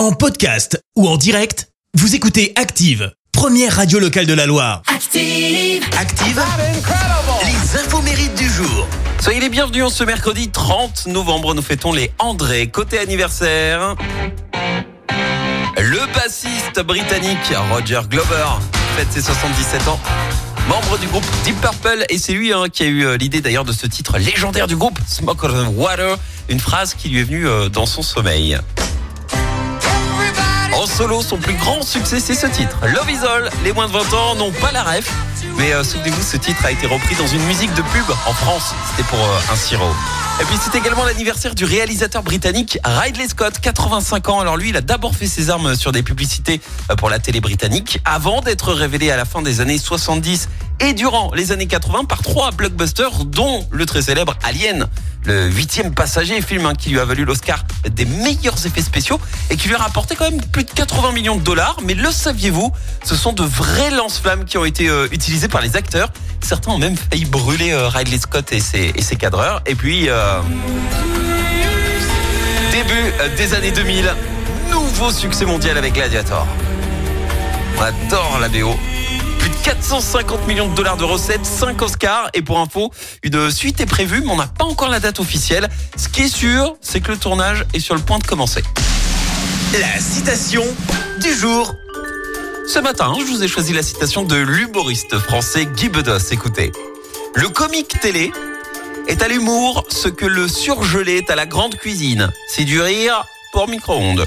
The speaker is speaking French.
En podcast ou en direct, vous écoutez Active, première radio locale de la Loire. Active. Active, les infos mérites du jour. Soyez les bienvenus en ce mercredi 30 novembre. Nous fêtons les André. Côté anniversaire, le bassiste britannique Roger Glover fête ses 77 ans. Membre du groupe Deep Purple et c'est lui hein, qui a eu euh, l'idée d'ailleurs de ce titre légendaire du groupe Smoke on the Water, une phrase qui lui est venue euh, dans son sommeil. En solo, son plus grand succès, c'est ce titre. Love is All. Les moins de 20 ans n'ont pas la ref. Mais euh, souvenez-vous, ce titre a été repris dans une musique de pub en France. C'était pour euh, un sirop. Et puis c'est également l'anniversaire du réalisateur britannique Ridley Scott, 85 ans. Alors lui, il a d'abord fait ses armes sur des publicités euh, pour la télé britannique avant d'être révélé à la fin des années 70 et durant les années 80 par trois blockbusters, dont le très célèbre Alien, le huitième passager, film hein, qui lui a valu l'Oscar des meilleurs effets spéciaux et qui lui a rapporté quand même plus de 80 millions de dollars. Mais le saviez-vous Ce sont de vrais lance-flammes qui ont été euh, utilisés par les acteurs. Certains ont même failli brûler euh, Ridley Scott et ses, et ses cadreurs. Et puis, euh, début euh, des années 2000, nouveau succès mondial avec Gladiator. On adore la BO. Plus de 450 millions de dollars de recettes, 5 Oscars. Et pour info, une suite est prévue, mais on n'a pas encore la date officielle. Ce qui est sûr, c'est que le tournage est sur le point de commencer. La citation du jour. Ce matin, je vous ai choisi la citation de l'humoriste français Guy Bedos. Écoutez. Le comique télé est à l'humour ce que le surgelé est à la grande cuisine. C'est du rire pour micro-ondes.